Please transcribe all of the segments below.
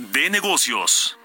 de negocios.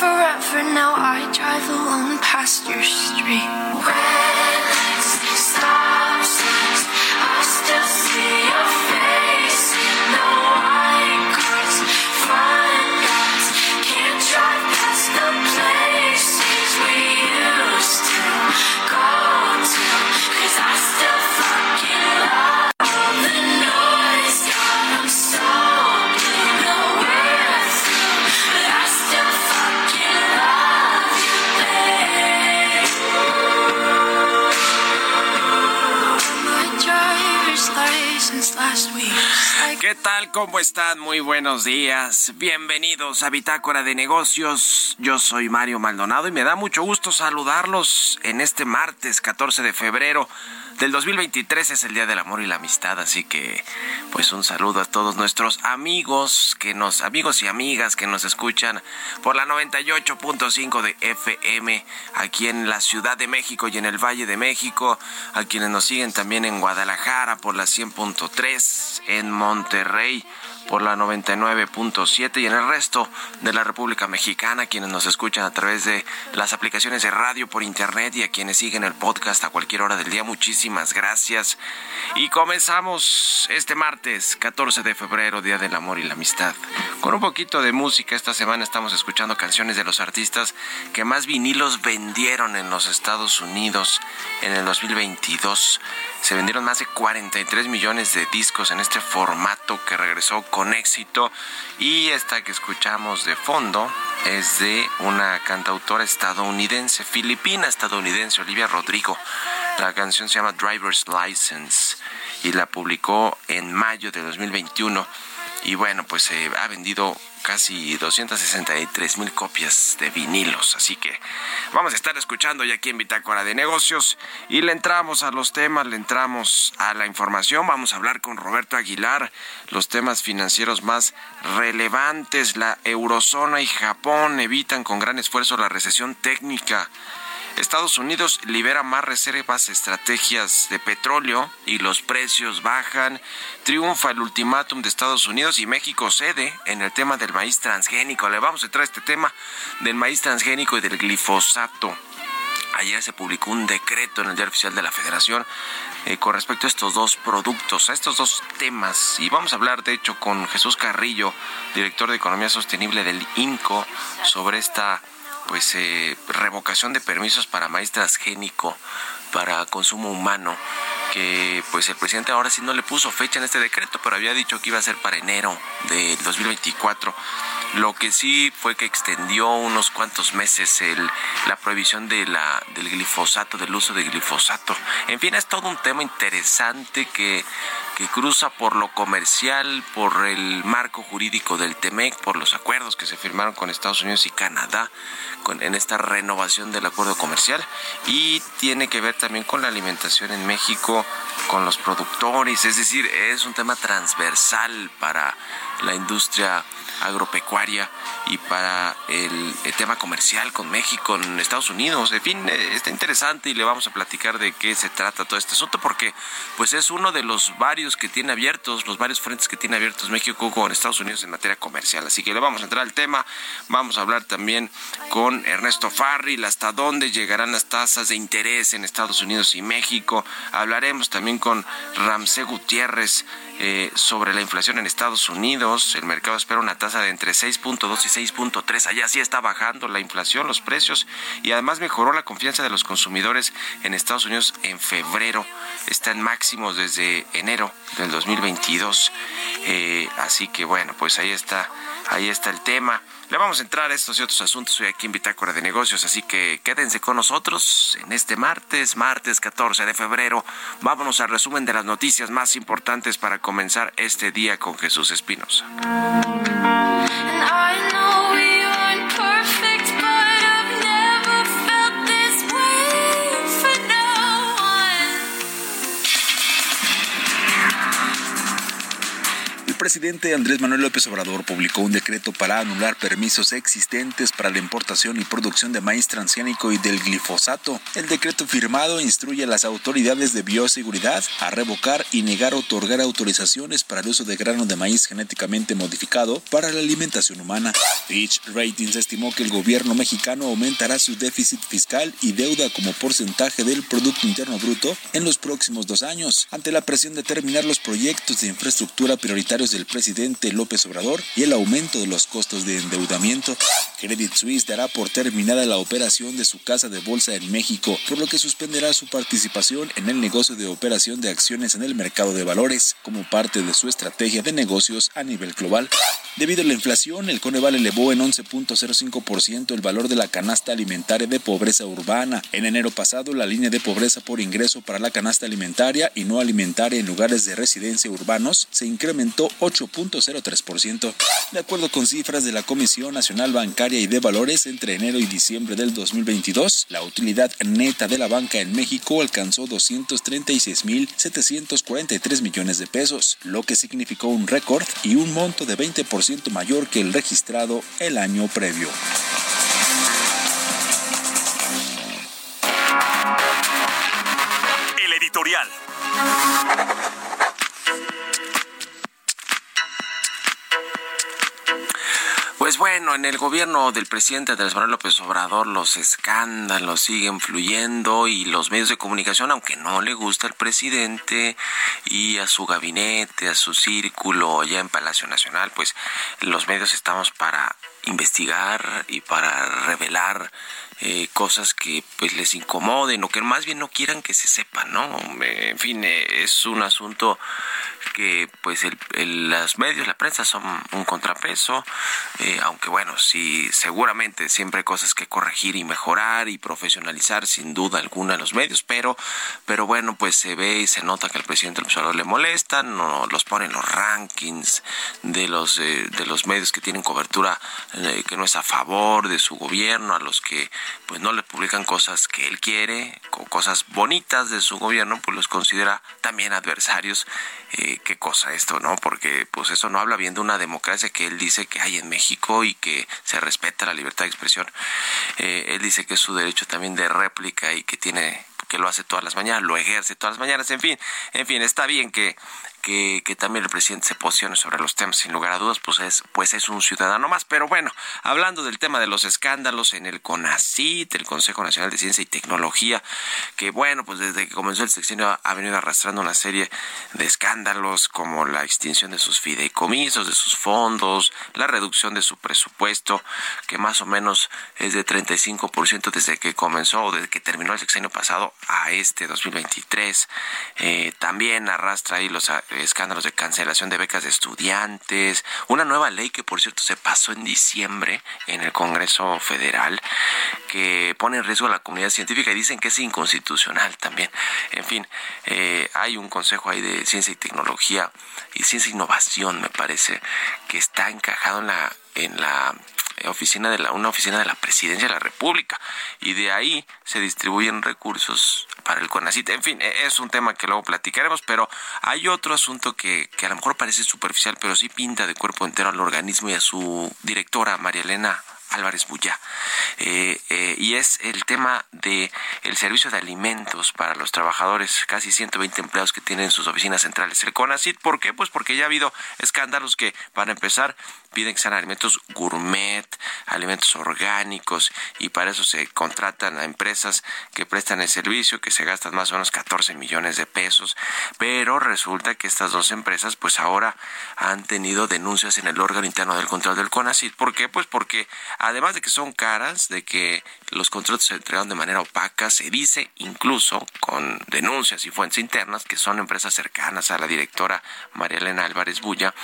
Forever, now I drive alone past your street. Red lights, stop ¿Cómo están? Muy buenos días. Bienvenidos a Bitácora de Negocios. Yo soy Mario Maldonado y me da mucho gusto saludarlos en este martes 14 de febrero del 2023. Es el Día del Amor y la Amistad, así que pues un saludo a todos nuestros amigos que nos amigos y amigas que nos escuchan por la 98.5 de FM aquí en la Ciudad de México y en el Valle de México, a quienes nos siguen también en Guadalajara por la 100.3 en Monterrey por la 99.7 y en el resto de la República Mexicana, quienes nos escuchan a través de las aplicaciones de radio por internet y a quienes siguen el podcast a cualquier hora del día. Muchísimas gracias. Y comenzamos este martes 14 de febrero, Día del Amor y la Amistad. Con un poquito de música, esta semana estamos escuchando canciones de los artistas que más vinilos vendieron en los Estados Unidos en el 2022. Se vendieron más de 43 millones de discos en este formato que regresó con éxito. Y esta que escuchamos de fondo es de una cantautora estadounidense, filipina estadounidense, Olivia Rodrigo. La canción se llama Driver's License y la publicó en mayo de 2021. Y bueno, pues se ha vendido casi 263 mil copias de vinilos. Así que vamos a estar escuchando ya aquí en Bitácora de Negocios y le entramos a los temas, le entramos a la información. Vamos a hablar con Roberto Aguilar los temas financieros más relevantes. La eurozona y Japón evitan con gran esfuerzo la recesión técnica. Estados Unidos libera más reservas estrategias de petróleo y los precios bajan. Triunfa el ultimátum de Estados Unidos y México cede en el tema del maíz transgénico. Le vamos a entrar a este tema del maíz transgénico y del glifosato. Ayer se publicó un decreto en el Diario Oficial de la Federación eh, con respecto a estos dos productos, a estos dos temas. Y vamos a hablar, de hecho, con Jesús Carrillo, director de Economía Sostenible del INCO, sobre esta pues eh, revocación de permisos para maíz transgénico para consumo humano que pues el presidente ahora sí no le puso fecha en este decreto, pero había dicho que iba a ser para enero del 2024. Lo que sí fue que extendió unos cuantos meses el, la prohibición de la, del glifosato, del uso de glifosato. En fin, es todo un tema interesante que, que cruza por lo comercial, por el marco jurídico del TEMEC, por los acuerdos que se firmaron con Estados Unidos y Canadá con, en esta renovación del acuerdo comercial y tiene que ver también con la alimentación en México con los productores, es decir, es un tema transversal para la industria agropecuaria y para el, tema comercial con México, en Estados Unidos. En fin, eh, está interesante y le vamos a platicar de qué se trata todo este asunto porque pues es uno de los varios que tiene abiertos, los varios frentes que tiene abiertos México con Estados Unidos en materia comercial. Así que le vamos a entrar al tema. Vamos a hablar también con Ernesto Farril hasta dónde llegarán las tasas de interés en Estados Unidos y México. Hablaremos también con Ramsey Gutiérrez eh, sobre la inflación en Estados Unidos. El mercado espera una tasa de entre 6.2 y 6.3. Allá sí está bajando la inflación, los precios y además mejoró la confianza de los consumidores en Estados Unidos en febrero. Está en máximos desde enero del 2022. Eh, así que bueno, pues ahí está, ahí está el tema. Le vamos a entrar a estos y otros asuntos hoy aquí en Bitácora de Negocios, así que quédense con nosotros en este martes, martes 14 de febrero. Vámonos al resumen de las noticias más importantes para comenzar este día con Jesús Espinosa. Presidente Andrés Manuel López Obrador publicó un decreto para anular permisos existentes para la importación y producción de maíz transgénico y del glifosato. El decreto firmado instruye a las autoridades de bioseguridad a revocar y negar otorgar autorizaciones para el uso de grano de maíz genéticamente modificado para la alimentación humana. Fitch Ratings estimó que el gobierno mexicano aumentará su déficit fiscal y deuda como porcentaje del Producto Interno Bruto en los próximos dos años, ante la presión de terminar los proyectos de infraestructura prioritarios del presidente López Obrador y el aumento de los costos de endeudamiento. Credit Suisse dará por terminada la operación de su casa de bolsa en México, por lo que suspenderá su participación en el negocio de operación de acciones en el mercado de valores, como parte de su estrategia de negocios a nivel global. Debido a la inflación, el Coneval elevó en 11.05% el valor de la canasta alimentaria de pobreza urbana. En enero pasado, la línea de pobreza por ingreso para la canasta alimentaria y no alimentaria en lugares de residencia urbanos se incrementó 8.03%. De acuerdo con cifras de la Comisión Nacional Bancaria y de Valores, entre enero y diciembre del 2022, la utilidad neta de la banca en México alcanzó 236.743 millones de pesos, lo que significó un récord y un monto de 20% mayor que el registrado el año previo. El editorial. Bueno, en el gobierno del presidente Andrés Manuel López Obrador los escándalos siguen fluyendo y los medios de comunicación, aunque no le gusta al presidente y a su gabinete, a su círculo allá en Palacio Nacional, pues los medios estamos para investigar y para revelar eh, cosas que pues les incomoden o que más bien no quieran que se sepan, ¿no? En fin, eh, es un asunto que pues el, los medios, la prensa son un contrapeso, eh, aunque bueno, sí, seguramente siempre hay cosas que corregir y mejorar y profesionalizar sin duda alguna los medios, pero, pero bueno, pues se ve y se nota que al presidente López le molestan, no los ponen los rankings de los, de los medios que tienen cobertura que no es a favor de su gobierno, a los que pues no le publican cosas que él quiere, cosas bonitas de su gobierno, pues los considera también adversarios. Eh, qué cosa esto, ¿no? Porque pues eso no habla bien de una democracia que él dice que hay en México y que se respeta la libertad de expresión. Eh, él dice que es su derecho también de réplica y que tiene que lo hace todas las mañanas, lo ejerce todas las mañanas, en fin, en fin, está bien que que, también el presidente se posicione sobre los temas, sin lugar a dudas, pues es, pues es un ciudadano más. Pero bueno, hablando del tema de los escándalos en el CONACIT, el Consejo Nacional de Ciencia y Tecnología, que bueno, pues desde que comenzó el sexenio ha venido arrastrando una serie de escándalos como la extinción de sus fideicomisos, de sus fondos, la reducción de su presupuesto, que más o menos es de 35% desde que comenzó o desde que terminó el sexenio pasado a este 2023. Eh, también arrastra ahí los escándalos de cancelación de becas de estudiantes, una nueva ley que por cierto se pasó en diciembre en el Congreso Federal que pone en riesgo a la comunidad científica y dicen que es inconstitucional también. En fin, eh, hay un consejo ahí de ciencia y tecnología y ciencia e innovación, me parece, que está encajado en la en la oficina de la, una oficina de la presidencia de la República. Y de ahí se distribuyen recursos para el CONACIT. En fin, e, es un tema que luego platicaremos, pero hay otro asunto que, que a lo mejor parece superficial, pero sí pinta de cuerpo entero al organismo y a su directora, María Elena Álvarez Bulla. Eh, eh, y es el tema de el servicio de alimentos para los trabajadores, casi 120 empleados que tienen sus oficinas centrales. El CONACIT, ¿por qué? Pues porque ya ha habido escándalos que, para empezar, piden que sean alimentos gourmet, alimentos orgánicos, y para eso se contratan a empresas que prestan el servicio, que se gastan más o menos 14 millones de pesos, pero resulta que estas dos empresas, pues ahora han tenido denuncias en el órgano interno del control del CONACIT. ¿Por qué? Pues porque además de que son caras, de que los contratos se entregan de manera opaca, se dice incluso con denuncias y fuentes internas que son empresas cercanas a la directora María Elena Álvarez Bulla,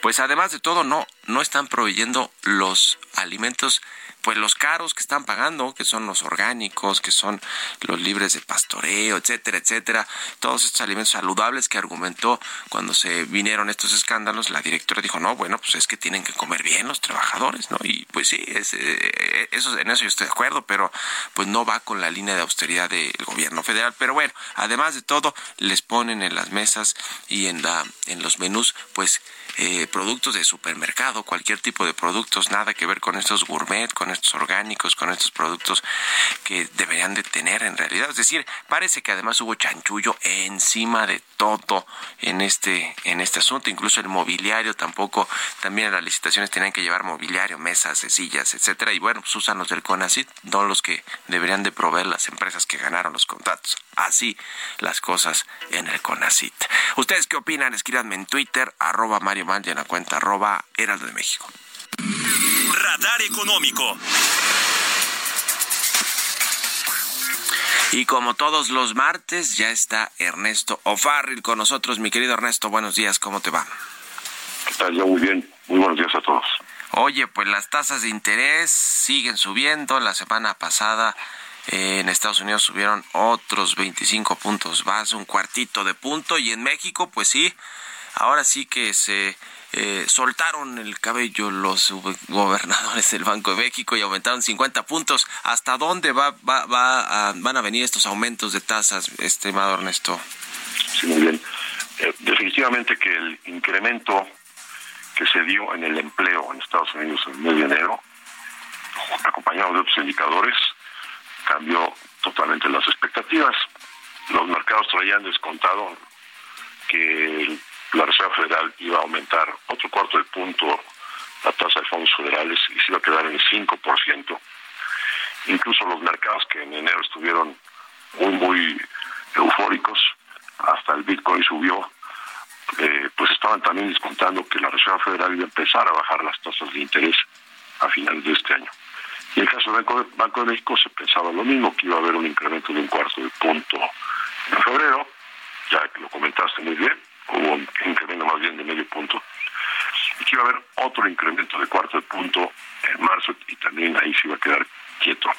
pues además de todo no no están proveyendo los alimentos pues los caros que están pagando, que son los orgánicos, que son los libres de pastoreo, etcétera, etcétera, todos estos alimentos saludables que argumentó cuando se vinieron estos escándalos, la directora dijo, no, bueno, pues es que tienen que comer bien los trabajadores, ¿no? Y pues sí, es, eh, eso, en eso yo estoy de acuerdo, pero pues no va con la línea de austeridad del gobierno federal. Pero bueno, además de todo, les ponen en las mesas y en, la, en los menús, pues eh, productos de supermercado, cualquier tipo de productos, nada que ver con estos gourmet, con estos orgánicos, con estos productos que deberían de tener en realidad. Es decir, parece que además hubo chanchullo encima de todo en este, en este asunto, incluso el mobiliario tampoco, también las licitaciones tenían que llevar mobiliario, mesas, sillas, etcétera, y bueno, pues usan los del CONACIT, no los que deberían de proveer las empresas que ganaron los contratos. Así las cosas en el CONACIT. ¿Ustedes qué opinan? Escríbanme en Twitter, arroba Mario Mal en la cuenta arroba Heraldo de México. Radar Económico. Y como todos los martes, ya está Ernesto O'Farrill con nosotros. Mi querido Ernesto, buenos días, ¿cómo te va? ¿Qué tal? Yo muy bien. Muy buenos días a todos. Oye, pues las tasas de interés siguen subiendo. La semana pasada eh, en Estados Unidos subieron otros 25 puntos base, un cuartito de punto. Y en México, pues sí, ahora sí que se eh, soltaron el cabello los gobernadores del Banco de México y aumentaron 50 puntos. ¿Hasta dónde va, a, van a venir estos aumentos de tasas, estimado Ernesto? Sí, muy bien. Eh, definitivamente que el incremento que se dio en el empleo en Estados Unidos en el de enero, acompañado de otros indicadores, cambió totalmente las expectativas. Los mercados traían descontado que el la Reserva Federal iba a aumentar otro cuarto de punto la tasa de fondos federales y se iba a quedar en el 5%. Incluso los mercados que en enero estuvieron muy, muy eufóricos, hasta el Bitcoin subió, eh, pues estaban también descontando que la Reserva Federal iba a empezar a bajar las tasas de interés a finales de este año. Y en el caso del Banco de, Banco de México se pensaba lo mismo, que iba a haber un incremento de un cuarto de punto en febrero, ya que lo comentaste muy bien, hubo un incremento más bien de medio punto, y que iba a haber otro incremento de cuarto de punto en marzo y también ahí se iba a quedar quieto.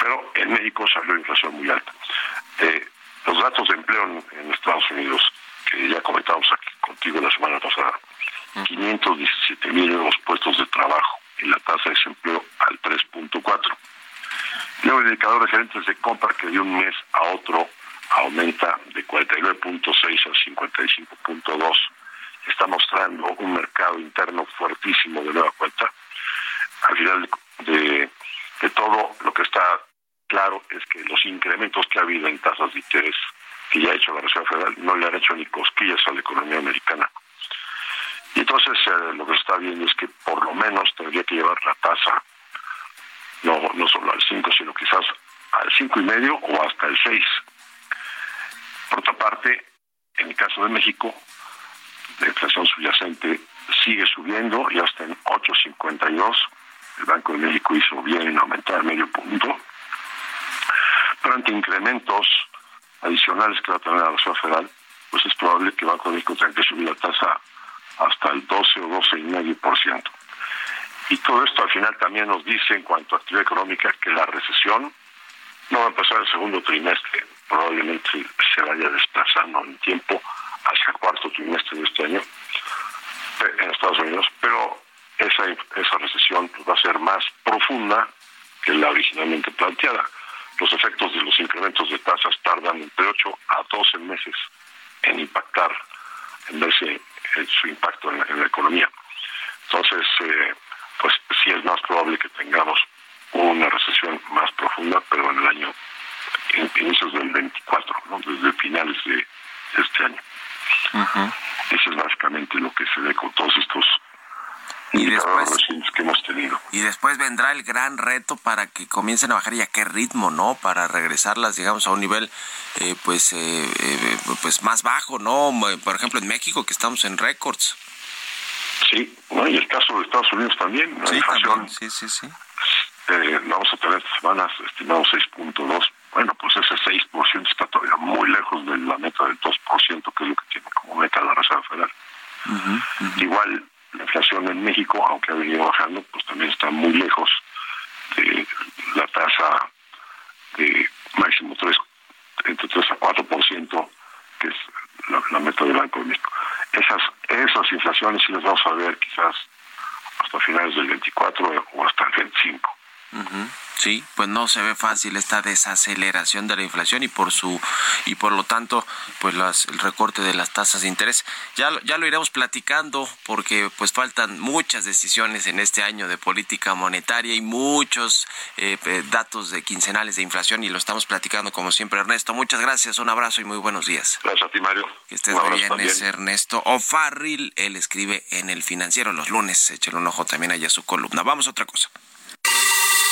Pero en México salió la inflación muy alta. Eh, los datos de empleo en, Estados Unidos, que ya comentamos aquí contigo la semana pasada, 517 mil nuevos puestos de trabajo y la tasa de desempleo al 3.4. Luego el indicador de gerentes de compra que de un mes a otro aumenta de 49.6 a 55.2. Está mostrando un mercado interno fuertísimo de nueva cuenta. Al final de, todo, lo que está claro es que los incrementos que ha habido en tasas de interés que ya ha hecho la Reserva Federal no le han hecho ni cosquillas a la economía americana. Y entonces eh, lo que se está viendo es que por lo menos tendría que llevar la tasa no, no solo al 5, sino quizás al cinco y medio o hasta el 6 por otra parte, en el caso de México, la inflación subyacente sigue subiendo y hasta en 8.52. El Banco de México hizo bien en aumentar medio punto. Pero ante incrementos adicionales que va a tener la Reserva Federal, pues es probable que el Banco de México tenga que subir la tasa hasta el 12 o 12,5%. Y todo esto al final también nos dice en cuanto a actividad económica que la recesión no va a empezar el segundo trimestre probablemente se vaya desplazando en tiempo hacia el cuarto trimestre de este año en Estados Unidos, pero esa, esa recesión pues, va a ser más profunda que la originalmente planteada. Los efectos de los incrementos de tasas tardan entre 8 a 12 meses en impactar, en verse su impacto en la, economía. Entonces, eh, pues sí es más probable que tengamos una recesión más profunda, pero en el año, en inicios del 24, ¿no? desde finales de este año. Eso es básicamente lo que se ve con todos estos y después que hemos tenido. Y después vendrá el gran reto para que comiencen a bajar y a qué ritmo, ¿no? Para regresarlas, digamos, a un nivel eh, pues eh, eh, pues más bajo, ¿no? Por ejemplo, en México que estamos en récords. Sí, y el caso de Estados Unidos también, la inflación. Sí, sí, sí. vamos a tener esta semana estimado 6.2 bueno, pues ese 6% está todavía muy lejos de la meta del 2%, que es lo que tiene como meta la Reserva Federal. Igual, la inflación en México, aunque ha venido bajando, pues también está muy lejos de la tasa de máximo 3, entre 3 a 4%, que es la, meta del Banco de México. Esas, esas inflaciones sí las vamos a ver quizás hasta finales del 24 o hasta el 25. Sí, pues no se ve fácil esta desaceleración de la inflación y por su y por lo tanto, pues las, el recorte de las tasas de interés. Ya ya lo iremos platicando porque pues faltan muchas decisiones en este año de política monetaria y muchos eh, eh, datos de quincenales de inflación y lo estamos platicando como siempre Ernesto. Muchas gracias, un abrazo y muy buenos días. Gracias a ti Mario. Que estés muy bien, es Ernesto O'Farrill, él escribe en El Financiero los lunes, échale un ojo también allá a su columna. Vamos a otra cosa.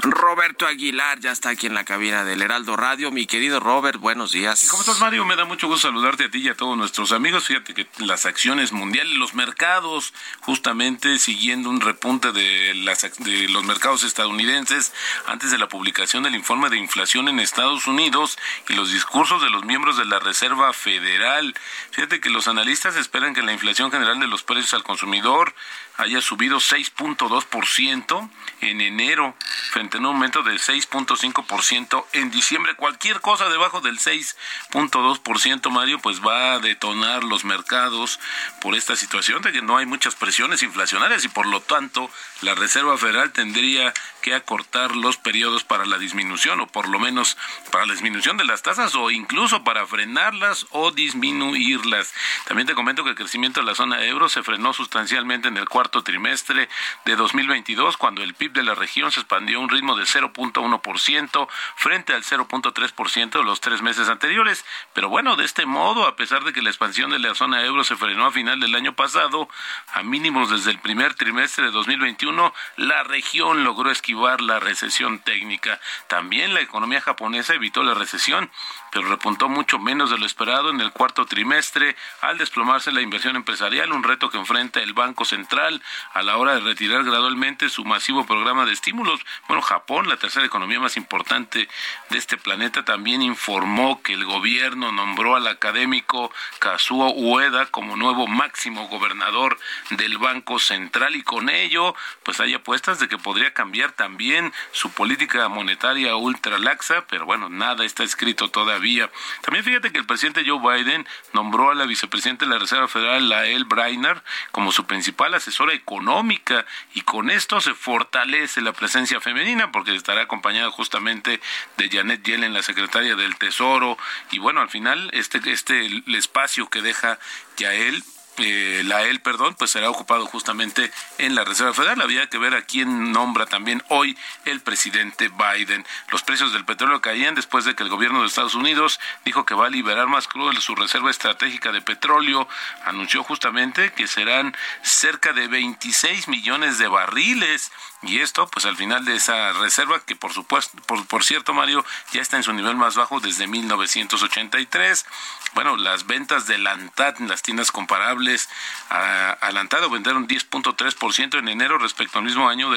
Roberto Aguilar ya está aquí en la cabina del Heraldo Radio. Mi querido Robert, buenos días. ¿Cómo estás, Mario? Me da mucho gusto saludarte a ti y a todos nuestros amigos. Fíjate que las acciones mundiales, los mercados, justamente siguiendo un repunte de, las, de los mercados estadounidenses antes de la publicación del informe de inflación en Estados Unidos y los discursos de los miembros de la Reserva Federal. Fíjate que los analistas esperan que la inflación general de los precios al consumidor haya subido 6.2% en enero frente a un aumento del 6.5% en diciembre. Cualquier cosa debajo del 6.2%, Mario, pues va a detonar los mercados por esta situación de que no hay muchas presiones inflacionarias y por lo tanto la Reserva Federal tendría que acortar los periodos para la disminución o por lo menos para la disminución de las tasas o incluso para frenarlas o disminuirlas. También te comento que el crecimiento de la zona euro se frenó sustancialmente en el cuarto trimestre de 2022 cuando el PIB de la región se expandió a un ritmo de 0.1% frente al 0.3% de los tres meses anteriores. Pero bueno, de este modo, a pesar de que la expansión de la zona euro se frenó a final del año pasado, a mínimos desde el primer trimestre de 2021, la región logró esquivar la recesión técnica. También la economía japonesa evitó la recesión, pero repuntó mucho menos de lo esperado en el cuarto trimestre al desplomarse la inversión empresarial, un reto que enfrenta el Banco Central a la hora de retirar gradualmente su masivo programa de estímulos. Bueno, Japón, la tercera economía más importante de este planeta, también informó que el gobierno nombró al académico Kazuo Ueda como nuevo máximo gobernador del Banco Central y con ello pues hay apuestas de que podría cambiar también su política monetaria ultra laxa, pero bueno, nada está escrito todavía. También fíjate que el presidente Joe Biden nombró a la vicepresidenta de la Reserva Federal, Lael Brainard, como su principal asesora económica y con esto se fortalece la presencia femenina porque estará acompañada justamente de Janet Yellen, la secretaria del Tesoro y bueno, al final este este el espacio que deja Yael eh, la él, perdón, pues será ocupado justamente en la Reserva Federal. Había que ver a quién nombra también hoy el presidente Biden. Los precios del petróleo caían después de que el gobierno de Estados Unidos dijo que va a liberar más crudo su reserva estratégica de petróleo. Anunció justamente que serán cerca de 26 millones de barriles y esto, pues al final de esa reserva, que por supuesto, por, por cierto, Mario, ya está en su nivel más bajo desde 1983. bueno, las ventas de Lantad en las tiendas comparables a, a Lantad vendieron 10.3% en enero respecto al mismo año,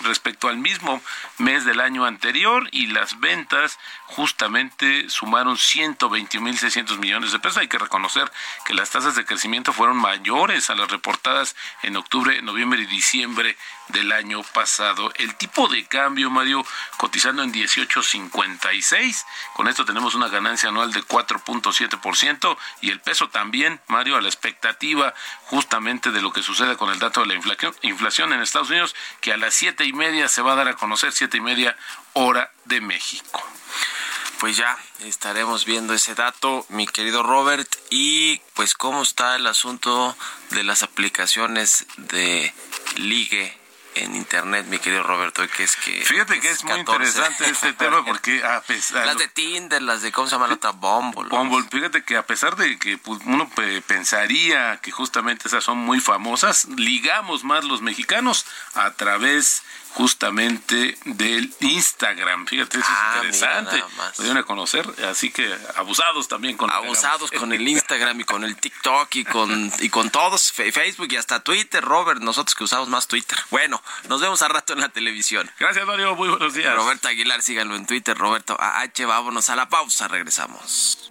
respecto al mismo mes del año anterior y las ventas justamente sumaron 121.600 millones de pesos. Hay que reconocer que las tasas de crecimiento fueron mayores a las reportadas en octubre, noviembre y diciembre del año pasado. El tipo de cambio, Mario, cotizando en 18.56. Con esto tenemos una ganancia anual de 4.7% y el peso también, Mario, a la expectativa justamente de lo que sucede con el dato de la inflación, inflación en Estados Unidos, que a las siete y media se va a dar a conocer, siete y media hora de México pues ya estaremos viendo ese dato, mi querido Robert. Y pues cómo está el asunto de las aplicaciones de ligue en internet, mi querido Roberto, que es que... Fíjate que es muy interesante este tema porque a pesar... Las de Tinder, las de, ¿cómo se llama la otra? Bumble. Bumble, fíjate que a pesar de que pues, uno pensaría que justamente esas son muy famosas, ligamos más los mexicanos a través justamente del Instagram. Fíjate, eso es ah, interesante. Lo dieron a conocer, así que abusados también con Abusados con el Instagram y con el TikTok y con, y con todos, Facebook y hasta Twitter, Robert, nosotros que usamos más Twitter. Bueno, nos vemos a rato en la televisión. Gracias, Mario, muy buenos días. Roberto Aguilar, síganlo en Twitter, Roberto AH, vámonos a la pausa, regresamos.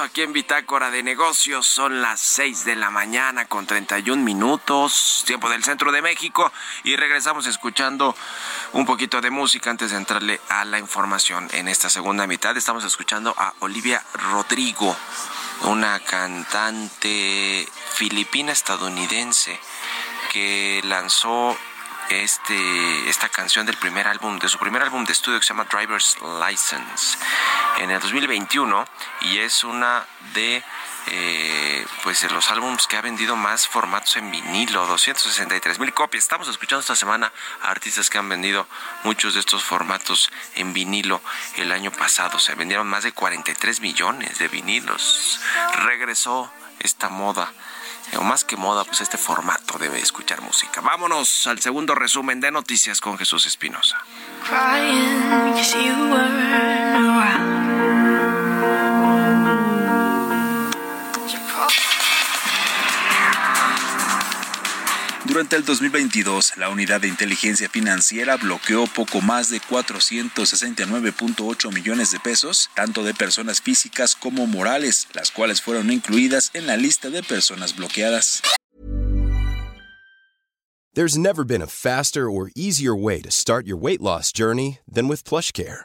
Aquí en Bitácora de Negocios. Son las 6 de la mañana con 31 minutos, tiempo del centro de México. Y regresamos escuchando un poquito de música antes de entrarle a la información. En esta segunda mitad estamos escuchando a Olivia Rodrigo una cantante filipina estadounidense que lanzó este, esta canción del primer álbum, de su primer álbum de estudio que se llama Driver's License en el 2021 y es una de eh, pues los álbumes que ha vendido más formatos en vinilo, 263 mil copias. Estamos escuchando esta semana a artistas que han vendido muchos de estos formatos en vinilo el año pasado. Se vendieron más de 43 millones de vinilos. Regresó esta moda o más que moda, pues este formato debe escuchar música. Vámonos al segundo resumen de noticias con Jesús Espinosa. Durante el 2022, la Unidad de Inteligencia Financiera bloqueó poco más de 469.8 millones de pesos, tanto de personas físicas como morales, las cuales fueron incluidas en la lista de personas bloqueadas. There's never been a faster or easier way to start your weight loss journey than with PlushCare.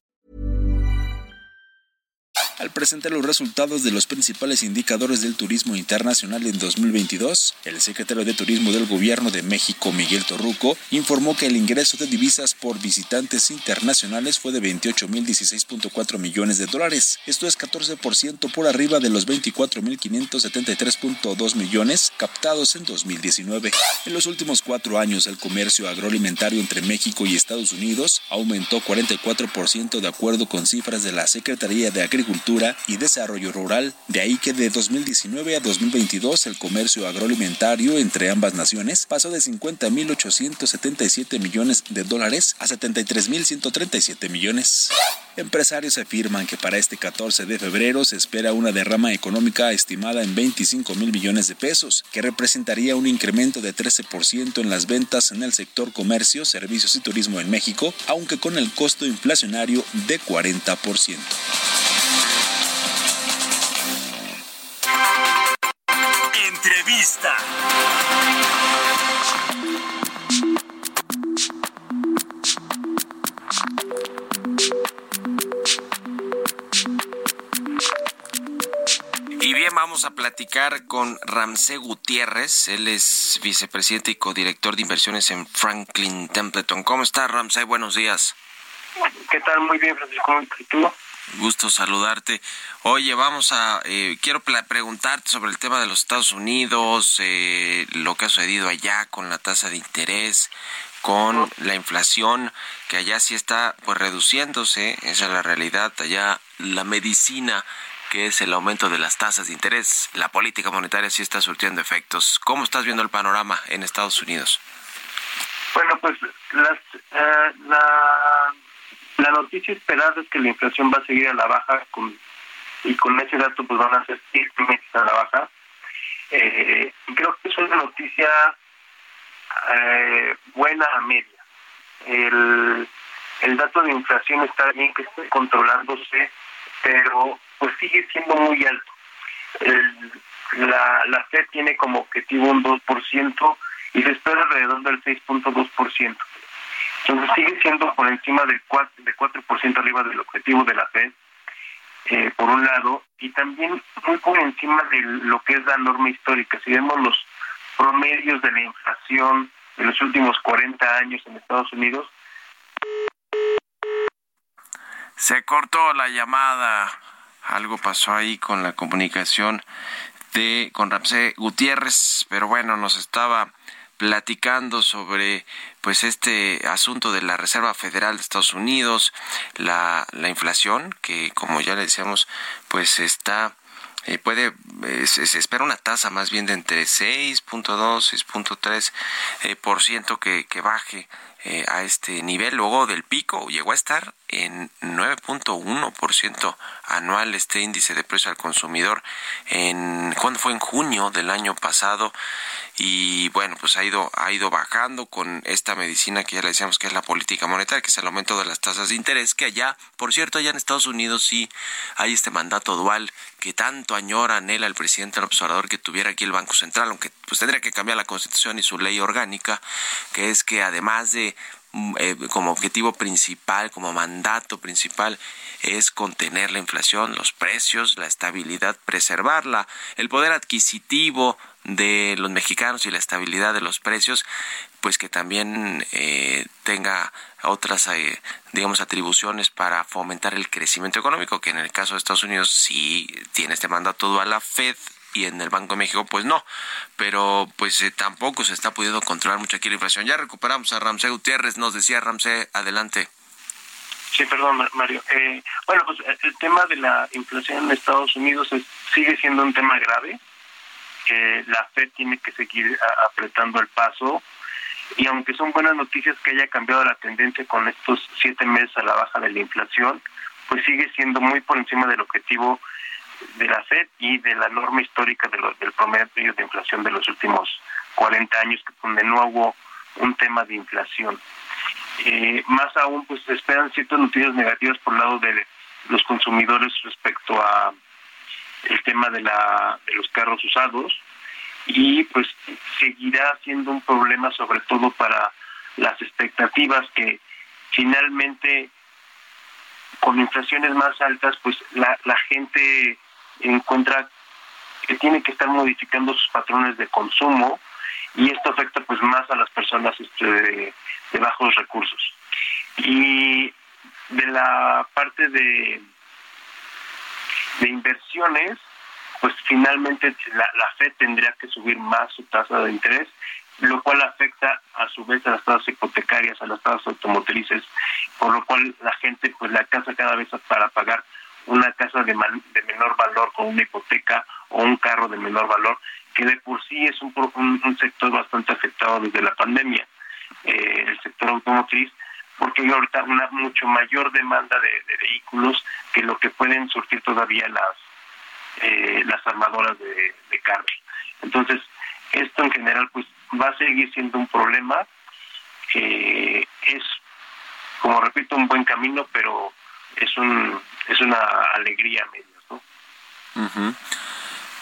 Al presentar los resultados de los principales indicadores del turismo internacional en 2022, el secretario de Turismo del Gobierno de México, Miguel Torruco, informó que el ingreso de divisas por visitantes internacionales fue de 28.016.4 millones de dólares. Esto es 14% por arriba de los 24.573.2 millones captados en 2019. En los últimos cuatro años, el comercio agroalimentario entre México y Estados Unidos aumentó 44% de acuerdo con cifras de la Secretaría de Agricultura y Desarrollo Rural. De ahí que de 2019 a 2022 el comercio agroalimentario entre ambas naciones pasó de 50.877 millones de dólares a 73.137 millones. Empresarios afirman que para este 14 de febrero se espera una derrama económica estimada en 25 mil millones de pesos, que representaría un incremento de 13% en las ventas en el sector comercio, servicios y turismo en México, aunque con el costo inflacionario de 40%. Entrevista. Y bien, vamos a platicar con Ramsey Gutiérrez. Él es vicepresidente y codirector de inversiones en Franklin Templeton. ¿Cómo está, Ramsey? Buenos días. ¿Qué tal? Muy bien, Francisco. ¿Y tú? Gusto saludarte. Oye, vamos a, eh, quiero preguntarte sobre el tema de los Estados Unidos, eh, lo que ha sucedido allá con la tasa de interés, con la inflación, que allá sí está pues reduciéndose, esa es la realidad, allá la medicina que es el aumento de las tasas de interés, la política monetaria sí está surtiendo efectos. ¿Cómo estás viendo el panorama en Estados Unidos? Bueno, pues las, eh, la, la noticia esperada es que la inflación va a seguir a la baja y con ese dato pues van a ser meses a la baja. Eh, creo que es una noticia eh, buena a media. El, dato de inflación está bien que esté controlándose, pero pues sigue siendo muy alto. La, la FED tiene como objetivo un 2% y se espera alrededor del 6.2%. Entonces sigue siendo por encima del 4%, de 4% arriba del objetivo de la FED, eh, por un lado, y también muy por encima de lo que es la norma histórica. Si vemos los promedios de la inflación de los últimos 40 años en Estados Unidos, se cortó la llamada algo pasó ahí con la comunicación de con Ramsey Gutiérrez, pero bueno, nos estaba platicando sobre pues este asunto de la Reserva Federal de Estados Unidos, la, la inflación que como ya le decíamos pues está eh, puede eh, se, espera una tasa más bien de entre 6.2 6.3 eh, por ciento que, que baje eh, a este nivel. Luego del pico llegó a estar en 9.1% anual este índice de precio al consumidor. En cuando fue en junio del año pasado. Y bueno pues ha ido ha ido bajando con esta medicina que ya le decíamos que es la política monetaria que es el aumento de las tasas de interés que allá por cierto allá en Estados Unidos sí hay este mandato dual que tanto añora anhela el presidente el observador que tuviera aquí el Banco Central aunque pues tendría que cambiar la constitución y su ley orgánica que es que además de eh, como objetivo principal, como mandato principal, es contener la inflación, los precios, la estabilidad, preservarla, el poder adquisitivo de los mexicanos y la estabilidad de los precios, pues que también eh, tenga otras, eh, digamos, atribuciones para fomentar el crecimiento económico, que en el caso de Estados Unidos sí tiene este mandato a la Fed y en el Banco de México pues no, pero pues eh, tampoco se está pudiendo controlar mucho aquí la inflación. Ya recuperamos a Ramsey Gutiérrez, nos decía Ramsey, adelante. Sí, perdón, Mario. Eh, bueno, pues el tema de la inflación en Estados Unidos es, sigue siendo un tema grave. Eh, la Fed tiene que seguir apretando el paso y aunque son buenas noticias que haya cambiado la tendencia con estos siete meses a la baja de la inflación, pues sigue siendo muy por encima del objetivo de la FED y de la norma histórica de los, del promedio de inflación de los últimos 40 años, donde no hubo un tema de inflación. Eh, más aún, pues se esperan ciertas noticias negativas por el lado de los consumidores respecto a el tema de, la, de los carros usados y pues seguirá siendo un problema sobre todo para las expectativas que finalmente con inflaciones más altas, pues la, la gente encuentra que tiene que estar modificando sus patrones de consumo y esto afecta pues más a las personas este, de, de bajos recursos. Y de la parte de, de inversiones, pues finalmente la, la Fed tendría que subir más su tasa de interés, lo cual afecta a su vez a las tasas hipotecarias, a las tasas automotrices, por lo cual la gente pues la casa cada vez para pagar una casa de, menor valor con una hipoteca o un carro de menor valor, que de por sí es un, un, sector bastante afectado desde la pandemia, eh, el sector automotriz, porque hay ahorita una mucho mayor demanda de, vehículos que lo que pueden surtir todavía las eh, las armadoras de, de carros. Entonces, esto en general pues va a seguir siendo un problema. que es, como repito, un buen camino, pero es un es una alegría media, ¿no?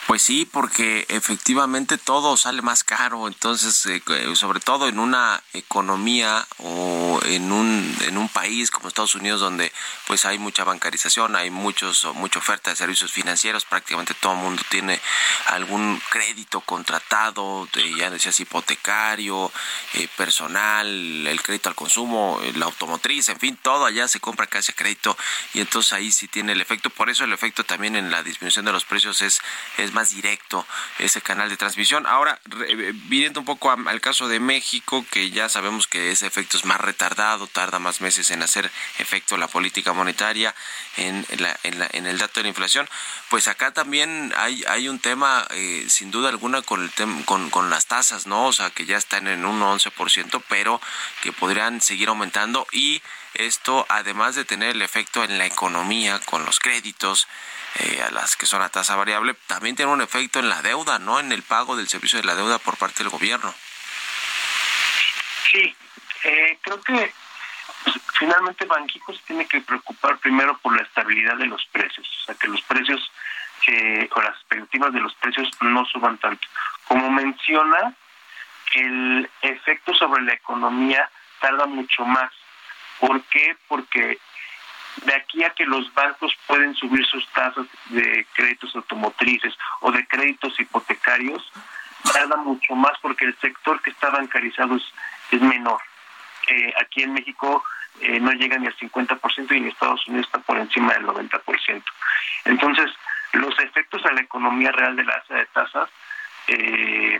Pues sí, porque efectivamente todo sale más caro, entonces eh, sobre todo en una economía o en un en un país como Estados Unidos donde pues hay mucha bancarización, hay muchos mucha oferta de servicios financieros, prácticamente todo el mundo tiene algún crédito contratado, ya decías hipotecario, eh, personal, el crédito al consumo, la automotriz, en fin, todo allá se compra casi a crédito y entonces ahí sí tiene el efecto, por eso el efecto también en la disminución de los precios es es más directo ese canal de transmisión. Ahora, eh, viendo un poco al caso de México, que ya sabemos que ese efecto es más retardado, tarda más meses en hacer efecto la política monetaria en, la, en, la, el dato de la inflación, pues acá también hay, un tema, eh, sin duda alguna, con, el con, con las tasas, ¿no? O sea, que ya están en un 11%, pero que podrían seguir aumentando y esto, además de tener el efecto en la economía con los créditos, eh, a las que son a tasa variable, también tiene un efecto en la deuda, ¿no? En el pago del servicio de la deuda por parte del gobierno. Sí, eh, creo que finalmente Banxico se tiene que preocupar primero por la estabilidad de los precios, o sea, que los precios eh, o las expectativas de los precios no suban tanto. Como menciona, el efecto sobre la economía tarda mucho más. ¿Por qué? Porque de aquí a que los bancos pueden subir sus tasas de créditos automotrices o de créditos hipotecarios, tarda mucho más porque el sector que está bancarizado es, menor. Eh, aquí en México eh, no llega ni al 50% y en Estados Unidos está por encima del 90%. Entonces, los efectos a la economía real de la alza de tasas eh,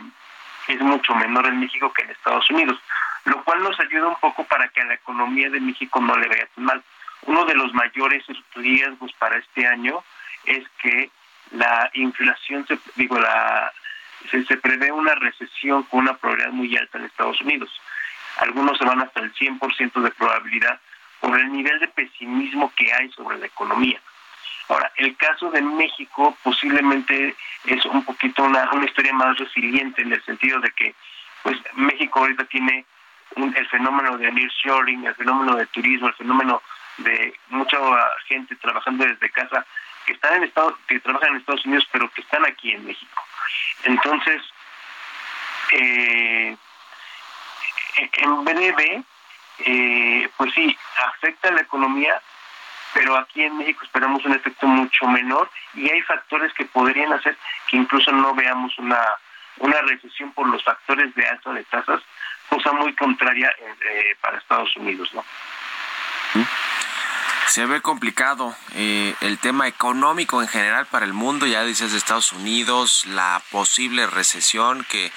es mucho menor en México que en Estados Unidos, lo cual nos ayuda un poco para que a la economía de México no le vaya tan mal. Uno de los mayores riesgos para este año es que la inflación, se, digo, la, se, prevé una recesión con una probabilidad muy alta en Estados Unidos. Algunos se van hasta el 100% de probabilidad por el nivel de pesimismo que hay sobre la economía. Ahora, el caso de México posiblemente es un poquito una, una historia más resiliente en el sentido de que pues México ahorita tiene el fenómeno de nearshoring, el fenómeno de turismo, el fenómeno de mucha gente trabajando desde casa que están en Estados, que trabajan en Estados Unidos pero que están aquí en México. Entonces, eh, en breve, eh, pues sí, afecta la economía, pero aquí en México esperamos un efecto mucho menor y hay factores que podrían hacer que incluso no veamos una, una recesión por los factores de alza de tasas, cosa muy contraria eh, para Estados Unidos, ¿no? Se ve complicado eh, el tema económico en general para el mundo, ya dices Estados Unidos, la posible recesión que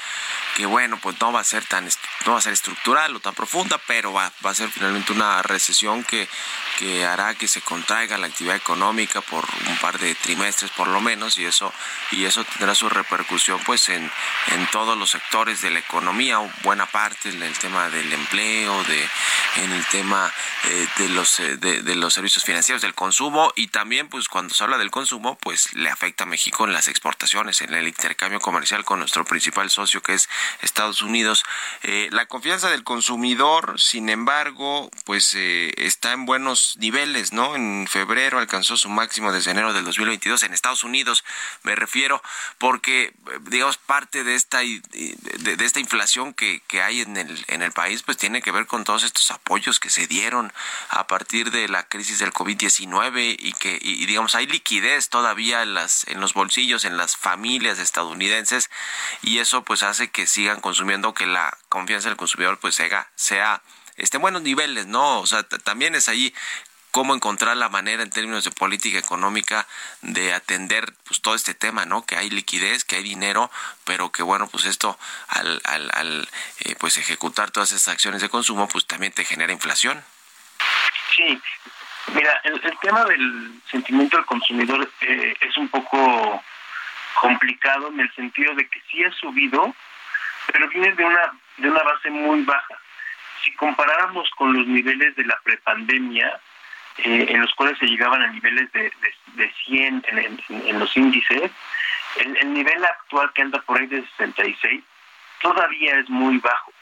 que bueno, pues no va a ser tan no va a ser estructural o tan profunda, pero va, va a ser finalmente una recesión que, que hará que se contraiga la actividad económica por un par de trimestres por lo menos y eso y eso tendrá su repercusión pues en, en todos los sectores de la economía, buena parte en el tema del empleo, de en el tema eh, de los eh, de, de, los servicios financieros, del consumo y también pues cuando se habla del consumo pues le afecta a México en las exportaciones, en el intercambio comercial con nuestro principal socio que es Estados Unidos. Eh, la confianza del consumidor, sin embargo, pues eh, está en buenos niveles, ¿no? En febrero alcanzó su máximo desde enero del 2022 en Estados Unidos, me refiero, porque, digamos, parte de esta, de, de esta inflación que, que hay en el, en el país, pues tiene que ver con todos estos apoyos que se dieron a partir de la crisis del COVID-19 y que, y, digamos, hay liquidez todavía en, las, en los bolsillos, en las familias estadounidenses y eso pues hace que sigan consumiendo, que la confianza del consumidor pues sea, sea esté en buenos niveles, ¿no? O sea, también es ahí cómo encontrar la manera en términos de política económica de atender pues todo este tema, ¿no? Que hay liquidez, que hay dinero, pero que bueno, pues esto al, al, al eh, pues ejecutar todas estas acciones de consumo, pues también te genera inflación. Sí, mira, el, tema del sentimiento del consumidor eh, es un poco complicado en el sentido de que sí ha subido, pero viene de una de una base muy baja. Si comparáramos con los niveles de la prepandemia, eh, en los cuales se llegaban a niveles de, de, 100 en, los índices, el, el, nivel actual que anda por ahí de 66 todavía es muy bajo.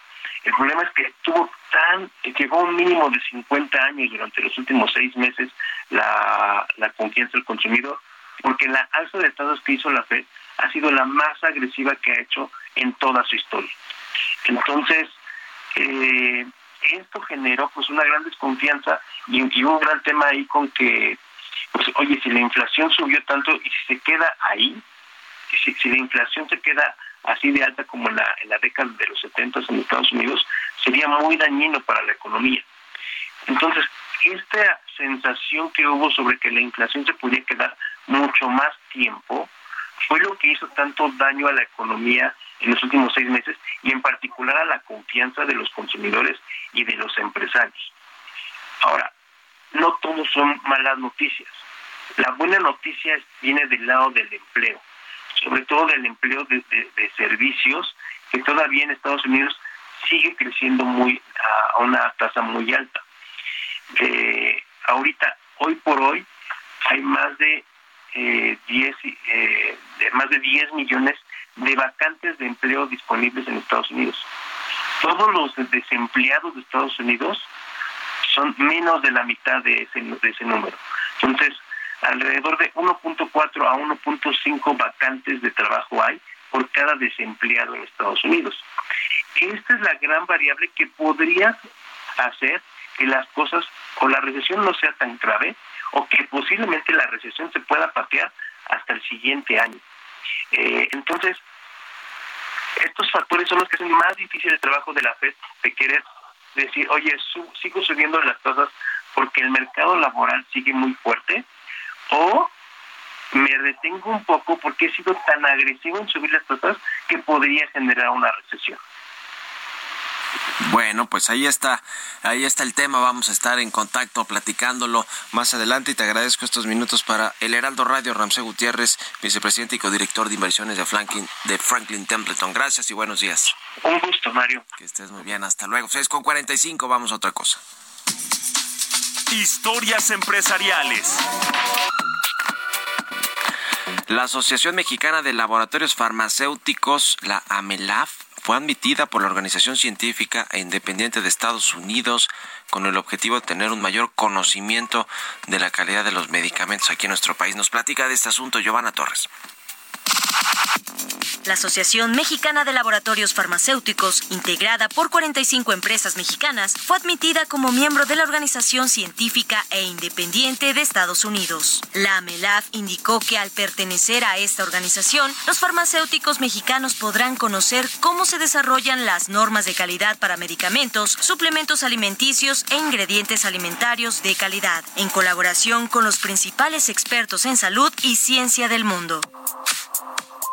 El problema es que tuvo tan, llegó un mínimo de 50 años durante los últimos seis meses la, la confianza del consumidor, porque la alza de tasas que hizo la Fed ha sido la más agresiva que ha hecho en toda su historia. Entonces, eh, esto generó pues una gran desconfianza y, un gran tema ahí con que, pues oye, si la inflación subió tanto y si se queda ahí, si, si la inflación se queda así de alta como en la, en la década de los 70 en Estados Unidos, sería muy dañino para la economía. Entonces, esta sensación que hubo sobre que la inflación se podía quedar mucho más tiempo fue lo que hizo tanto daño a la economía en los últimos seis meses y en particular a la confianza de los consumidores y de los empresarios. Ahora, no todos son malas noticias. La buena noticia viene del lado del empleo, sobre todo del empleo de, servicios, que todavía en Estados Unidos sigue creciendo muy a una tasa muy alta. Eh, ahorita, hoy por hoy, hay más de eh, 10, eh, más de 10 millones de vacantes de empleo disponibles en Estados Unidos. Todos los desempleados de Estados Unidos son menos de la mitad de ese, de ese número. Entonces, alrededor de 1.4 a 1.5 vacantes de trabajo hay por cada desempleado en Estados Unidos. Esta es la gran variable que podría hacer que las cosas o la recesión no sea tan grave o que posiblemente la recesión se pueda patear hasta el siguiente año. Eh, entonces, estos factores son los que hacen más difícil el trabajo de la FED de querer decir, oye, sigo subiendo las tasas porque el mercado laboral sigue muy fuerte, o me detengo un poco porque he sido tan agresivo en subir las tasas que podría generar una recesión. Bueno, pues ahí está, ahí está el tema. Vamos a estar en contacto platicándolo más adelante y te agradezco estos minutos para el Heraldo Radio, Ramsey Gutiérrez, vicepresidente y codirector de inversiones de Franklin, de Franklin Templeton. Gracias y buenos días. Un gusto, Mario. Que estés muy bien, hasta luego. 6 con 45, vamos a otra cosa. Historias empresariales. La Asociación Mexicana de Laboratorios Farmacéuticos, la AMELAF, fue admitida por la Organización Científica e Independiente de Estados Unidos con el objetivo de tener un mayor conocimiento de la calidad de los medicamentos aquí en nuestro país. Nos platica de este asunto Giovanna Torres. La Asociación Mexicana de Laboratorios Farmacéuticos, integrada por 45 empresas mexicanas, fue admitida como miembro de la Organización Científica e Independiente de Estados Unidos. La AMELAF indicó que al pertenecer a esta organización, los farmacéuticos mexicanos podrán conocer cómo se desarrollan las normas de calidad para medicamentos, suplementos alimenticios e ingredientes alimentarios de calidad, en colaboración con los principales expertos en salud y ciencia del mundo.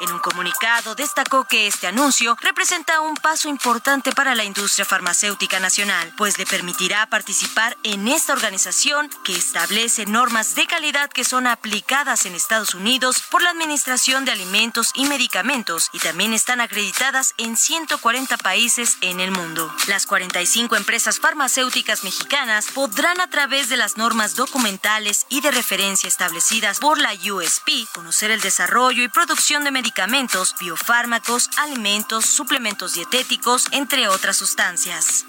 En un comunicado destacó que este anuncio representa un paso importante para la industria farmacéutica nacional, pues le permitirá participar en esta organización que establece normas de calidad que son aplicadas en Estados Unidos por la Administración de Alimentos y Medicamentos y también están acreditadas en 140 países en el mundo. Las 45 empresas farmacéuticas mexicanas podrán a través de las normas documentales y de referencia establecidas por la USP conocer el desarrollo y producción de medicamentos medicamentos, biofármacos, alimentos, suplementos dietéticos, entre otras sustancias.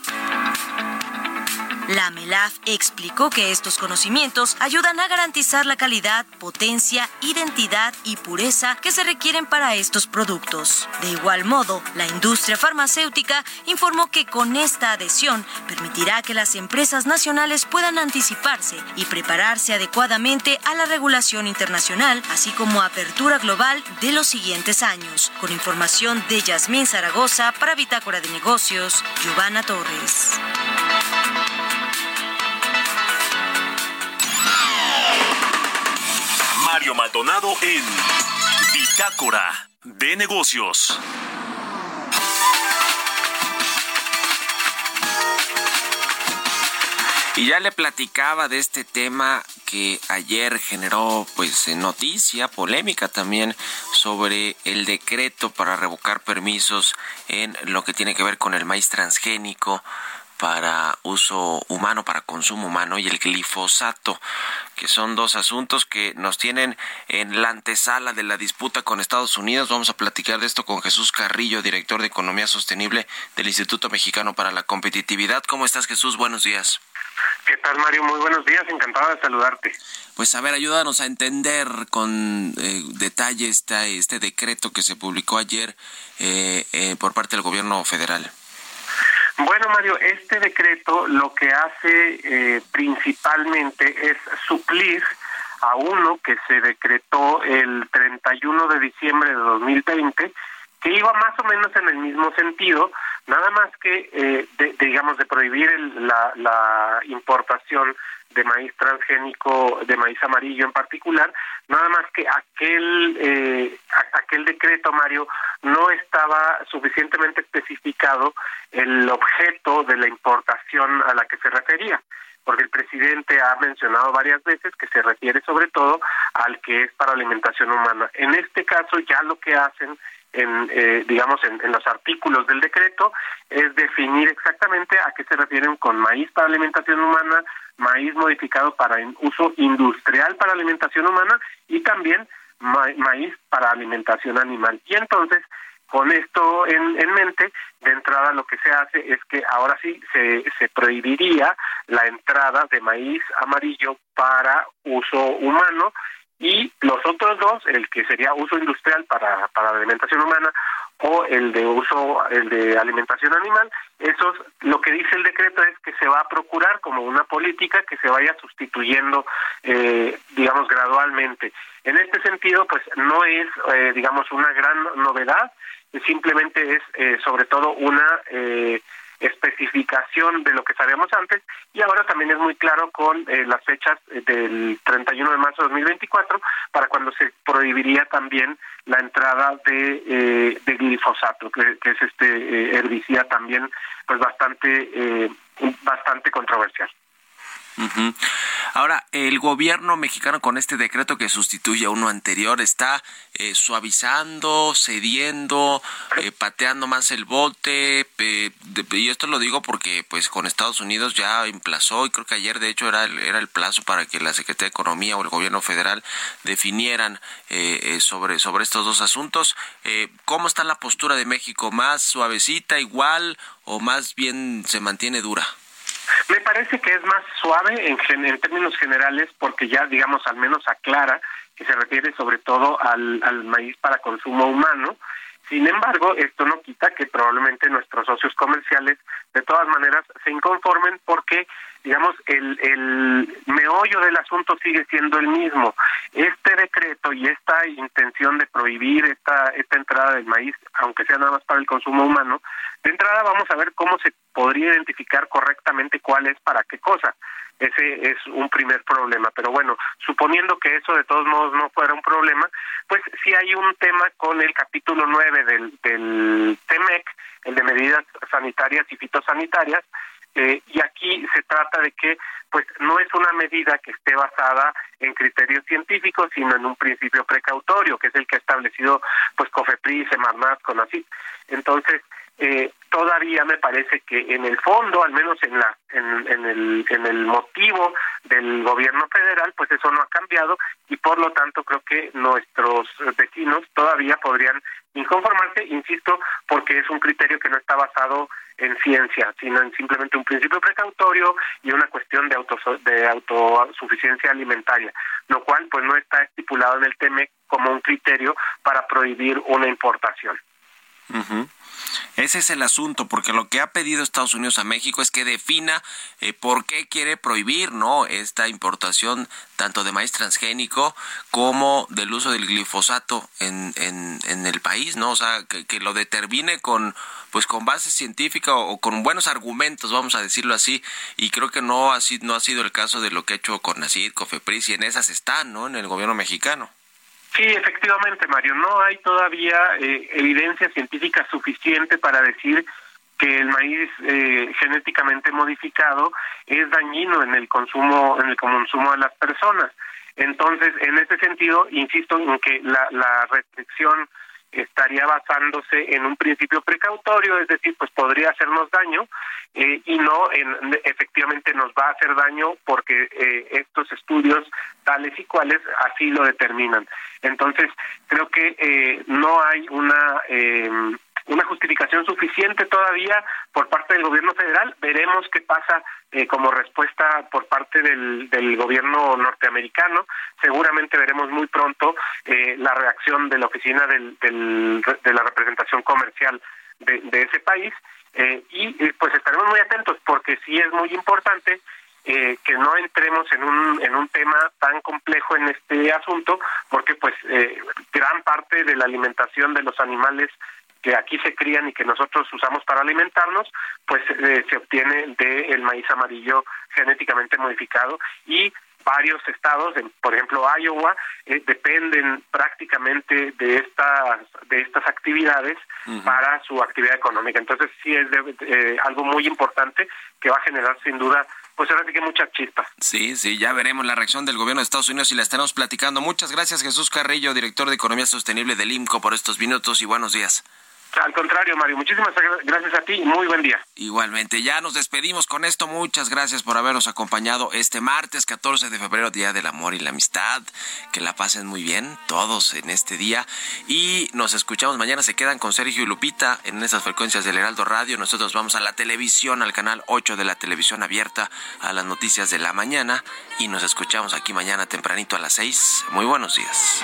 La MELAF explicó que estos conocimientos ayudan a garantizar la calidad, potencia, identidad y pureza que se requieren para estos productos. De igual modo, la industria farmacéutica informó que con esta adhesión permitirá que las empresas nacionales puedan anticiparse y prepararse adecuadamente a la regulación internacional, así como apertura global de los siguientes años. Con información de Yasmín Zaragoza para Bitácora de Negocios, Giovanna Torres. Mario Maldonado en Bitácora de Negocios. Y ya le platicaba de este tema que ayer generó pues noticia, polémica también sobre el decreto para revocar permisos en lo que tiene que ver con el maíz transgénico para uso humano, para consumo humano y el glifosato, que son dos asuntos que nos tienen en la antesala de la disputa con Estados Unidos. Vamos a platicar de esto con Jesús Carrillo, director de Economía Sostenible del Instituto Mexicano para la Competitividad. ¿Cómo estás, Jesús? Buenos días. ¿Qué tal, Mario? Muy buenos días, encantado de saludarte. Pues a ver, ayúdanos a entender con eh, detalle este, este decreto que se publicó ayer eh, eh, por parte del gobierno federal. Bueno, Mario, este decreto lo que hace eh, principalmente es suplir a uno que se decretó el 31 de diciembre de 2020, que iba más o menos en el mismo sentido, nada más que, eh, de, digamos, de prohibir el, la, la importación de maíz transgénico, de maíz amarillo en particular, nada más que aquel eh, aquel decreto Mario no estaba suficientemente especificado el objeto de la importación a la que se refería porque el presidente ha mencionado varias veces que se refiere sobre todo al que es para alimentación humana. En este caso ya lo que hacen en eh, digamos en, en, los artículos del decreto es definir exactamente a qué se refieren con maíz para alimentación humana, maíz modificado para uso industrial para alimentación humana y también maíz para alimentación animal. Y entonces, con esto en, en, mente, de entrada lo que se hace es que ahora sí se, se prohibiría la entrada de maíz amarillo para uso humano y los otros dos, el que sería uso industrial para, para alimentación humana o el de uso, el de alimentación animal, esos, lo que dice el decreto es que se va a procurar como una política que se vaya sustituyendo, eh, digamos, gradualmente. En este sentido, pues no es, eh, digamos, una gran novedad, simplemente es eh, sobre todo una eh, especificación de lo que sabíamos antes y ahora también es muy claro con eh, las fechas del 31 de marzo de 2024 para cuando se prohibiría también la entrada de, eh, glifosato que, que, es este eh, herbicida también pues bastante eh, bastante controversial. Uh. Ahora, el gobierno mexicano con este decreto que sustituye a uno anterior está eh, suavizando, cediendo, eh, pateando más el bote. Eh, y esto lo digo porque pues con Estados Unidos ya emplazó y creo que ayer de hecho era el, era el plazo para que la Secretaría de Economía o el gobierno federal definieran sobre, sobre estos dos asuntos. ¿Cómo está la postura de México? ¿Más suavecita, igual o más bien se mantiene dura? Me parece que es más suave en, en, términos generales porque ya, digamos, al menos aclara que se refiere sobre todo al, al maíz para consumo humano. Sin embargo, esto no quita que probablemente nuestros socios comerciales de todas maneras se inconformen porque, digamos, el, el meollo del asunto sigue siendo el mismo. Este decreto y esta intención de prohibir esta, esta entrada del maíz, aunque sea nada más para el consumo humano, de entrada vamos a ver cómo se podría identificar correctamente cuál es para qué cosa. Ese es un primer problema. Pero bueno, suponiendo que eso de todos modos no fuera un problema, pues sí hay un tema con el capítulo 9 del, del TEMEC, el de medidas sanitarias y fitosanitarias, eh, y aquí se trata de que pues no es una medida que esté basada en criterios científicos, sino en un principio precautorio, que es el que ha establecido pues COFEPRIS, Semarnat, CONACYT. Entonces, eh, todavía me parece que en el fondo, al menos en la en, en, el en el motivo del gobierno federal, pues eso no ha cambiado y por lo tanto creo que nuestros vecinos todavía podrían inconformarse, insisto, porque es un criterio que no está basado en ciencia, sino en simplemente un principio precautorio y una cuestión de auto de autosuficiencia alimentaria, lo cual pues no está estipulado en el TEMEC como un criterio para prohibir una importación. Ese es el asunto, porque lo que ha pedido Estados Unidos a México es que defina eh, por qué quiere prohibir no esta importación tanto de maíz transgénico como del uso del glifosato en, en, el país, ¿no? O sea, que, lo determine con pues con base científica o, con buenos argumentos, vamos a decirlo así, y creo que no ha no ha sido el caso de lo que ha hecho con Nacid, Cofepris, y en esas están, ¿no? En el gobierno mexicano. Sí, efectivamente, Mario. No hay todavía eh, evidencia científica suficiente para decir que el maíz eh, genéticamente modificado es dañino en el consumo en el consumo de las personas. Entonces, en ese sentido, insisto en que la, la restricción estaría basándose en un principio precautorio, es decir, pues podría hacernos daño eh, y no en, efectivamente nos va a hacer daño porque eh, estos estudios tales y cuales así lo determinan. Entonces, creo que eh, no hay una una justificación suficiente todavía por parte del gobierno federal. Veremos qué pasa eh, como respuesta por parte del, del gobierno norteamericano. Seguramente veremos muy pronto eh, la reacción de la oficina del, del, de la representación comercial de, ese país eh, y pues estaremos muy atentos porque sí es muy importante eh, que no entremos en un en un tema tan complejo en este asunto porque pues eh, gran parte de la alimentación de los animales que aquí se crían y que nosotros usamos para alimentarnos, pues eh, se obtiene del el maíz amarillo genéticamente modificado y varios estados, por ejemplo Iowa, eh, dependen prácticamente de estas de estas actividades para su actividad económica. Entonces sí es eh, algo muy importante que va a generar sin duda pues ahora sí que muchas chispas. Sí, sí, ya veremos la reacción del gobierno de Estados Unidos y la estaremos platicando. Muchas gracias Jesús Carrillo, director de Economía Sostenible del IMCO por estos minutos y buenos días. Al contrario, Mario, muchísimas gracias a ti y muy buen día. Igualmente, ya nos despedimos con esto. Muchas gracias por habernos acompañado este martes 14 de febrero, Día del Amor y la Amistad. Que la pasen muy bien todos en este día. Y nos escuchamos mañana. Se quedan con Sergio y Lupita en esas frecuencias del Heraldo Radio. Nosotros vamos a la televisión, al canal 8 de la televisión abierta, a las noticias de la mañana. Y nos escuchamos aquí mañana tempranito a las 6. Muy buenos días.